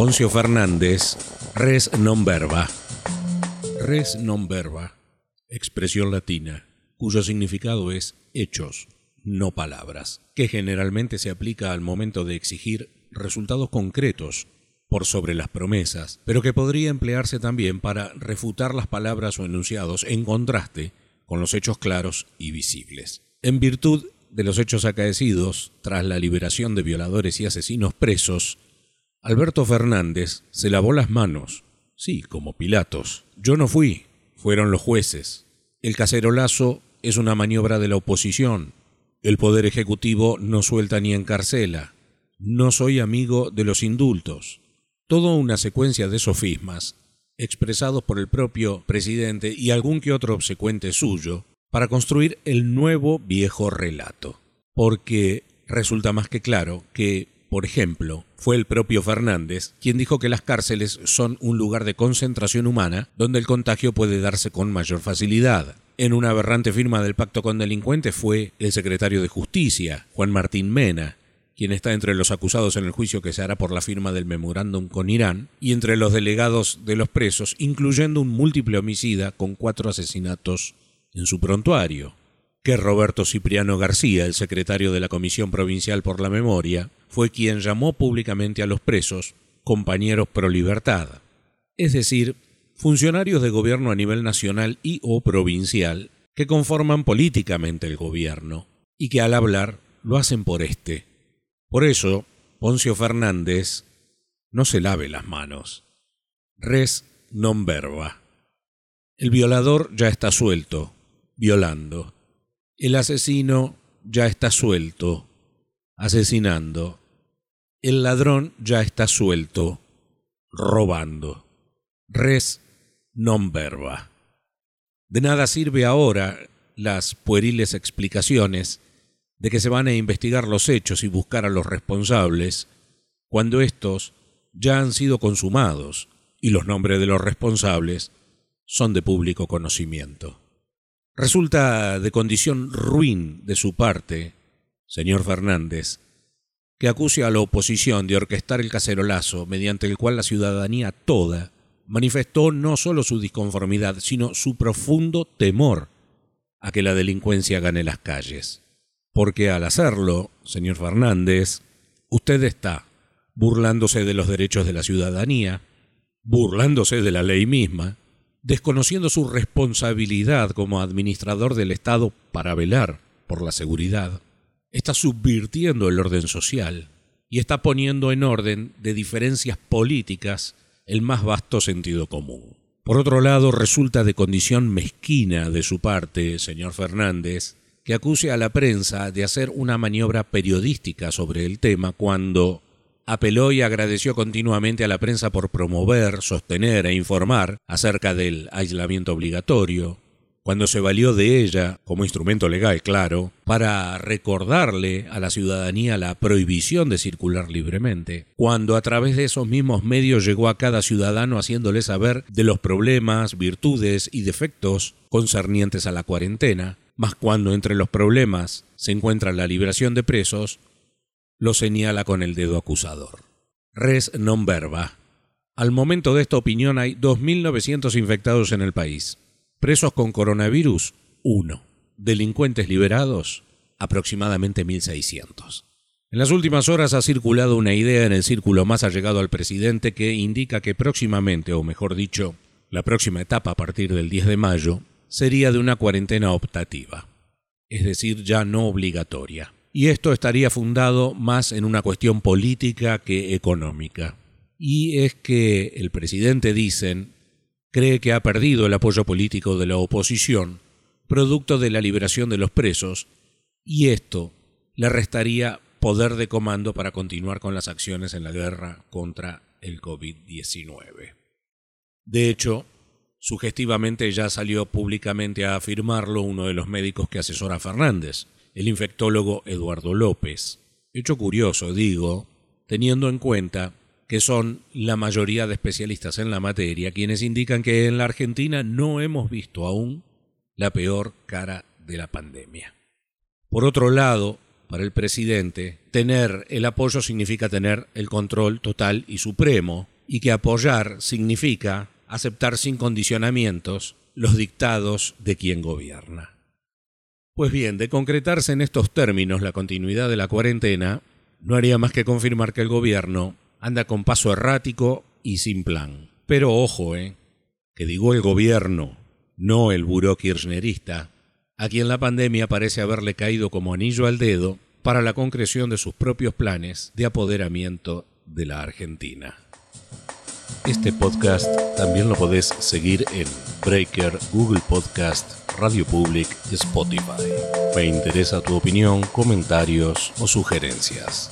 Poncio Fernández, res non verba. Res non verba, expresión latina, cuyo significado es hechos, no palabras, que generalmente se aplica al momento de exigir resultados concretos por sobre las promesas, pero que podría emplearse también para refutar las palabras o enunciados en contraste con los hechos claros y visibles. En virtud de los hechos acaecidos, tras la liberación de violadores y asesinos presos, Alberto Fernández se lavó las manos, sí, como Pilatos. Yo no fui, fueron los jueces. El cacerolazo es una maniobra de la oposición. El Poder Ejecutivo no suelta ni encarcela. No soy amigo de los indultos. Toda una secuencia de sofismas, expresados por el propio presidente y algún que otro obsecuente suyo, para construir el nuevo viejo relato. Porque resulta más que claro que, por ejemplo, fue el propio Fernández quien dijo que las cárceles son un lugar de concentración humana donde el contagio puede darse con mayor facilidad. En una aberrante firma del pacto con delincuentes fue el secretario de Justicia, Juan Martín Mena, quien está entre los acusados en el juicio que se hará por la firma del memorándum con Irán, y entre los delegados de los presos, incluyendo un múltiple homicida con cuatro asesinatos en su prontuario, que Roberto Cipriano García, el secretario de la Comisión Provincial por la Memoria, fue quien llamó públicamente a los presos compañeros pro libertad, es decir, funcionarios de gobierno a nivel nacional y o provincial que conforman políticamente el gobierno y que al hablar lo hacen por este. Por eso, Poncio Fernández no se lave las manos. Res non verba. El violador ya está suelto, violando. El asesino ya está suelto, asesinando. El ladrón ya está suelto, robando. Res non verba. De nada sirve ahora las pueriles explicaciones de que se van a investigar los hechos y buscar a los responsables, cuando estos ya han sido consumados y los nombres de los responsables son de público conocimiento. Resulta de condición ruin de su parte, señor Fernández, que acuse a la oposición de orquestar el cacerolazo mediante el cual la ciudadanía toda manifestó no solo su disconformidad, sino su profundo temor a que la delincuencia gane las calles. Porque al hacerlo, señor Fernández, usted está burlándose de los derechos de la ciudadanía, burlándose de la ley misma, desconociendo su responsabilidad como administrador del Estado para velar por la seguridad, está subvirtiendo el orden social y está poniendo en orden de diferencias políticas el más vasto sentido común. Por otro lado, resulta de condición mezquina de su parte, señor Fernández, que acuse a la prensa de hacer una maniobra periodística sobre el tema cuando apeló y agradeció continuamente a la prensa por promover, sostener e informar acerca del aislamiento obligatorio, cuando se valió de ella, como instrumento legal, claro, para recordarle a la ciudadanía la prohibición de circular libremente, cuando a través de esos mismos medios llegó a cada ciudadano haciéndole saber de los problemas, virtudes y defectos concernientes a la cuarentena, mas cuando entre los problemas se encuentra la liberación de presos, lo señala con el dedo acusador. Res non verba. Al momento de esta opinión hay 2.900 infectados en el país. Presos con coronavirus, 1. Delincuentes liberados, aproximadamente 1.600. En las últimas horas ha circulado una idea en el círculo más allegado al presidente que indica que próximamente, o mejor dicho, la próxima etapa a partir del 10 de mayo, sería de una cuarentena optativa, es decir, ya no obligatoria y esto estaría fundado más en una cuestión política que económica. Y es que el presidente, dicen, cree que ha perdido el apoyo político de la oposición, producto de la liberación de los presos, y esto le restaría poder de comando para continuar con las acciones en la guerra contra el COVID-19. De hecho, sugestivamente ya salió públicamente a afirmarlo uno de los médicos que asesora a Fernández, el infectólogo Eduardo López. Hecho curioso, digo, teniendo en cuenta que son la mayoría de especialistas en la materia quienes indican que en la Argentina no hemos visto aún la peor cara de la pandemia. Por otro lado, para el presidente, tener el apoyo significa tener el control total y supremo, y que apoyar significa aceptar sin condicionamientos los dictados de quien gobierna. Pues bien, de concretarse en estos términos la continuidad de la cuarentena, no haría más que confirmar que el gobierno anda con paso errático y sin plan. Pero ojo, eh, que digo el gobierno, no el buró kirchnerista, a quien la pandemia parece haberle caído como anillo al dedo para la concreción de sus propios planes de apoderamiento de la Argentina. Este podcast también lo podés seguir en Breaker, Google Podcast, Radio Public y Spotify. Me interesa tu opinión, comentarios o sugerencias.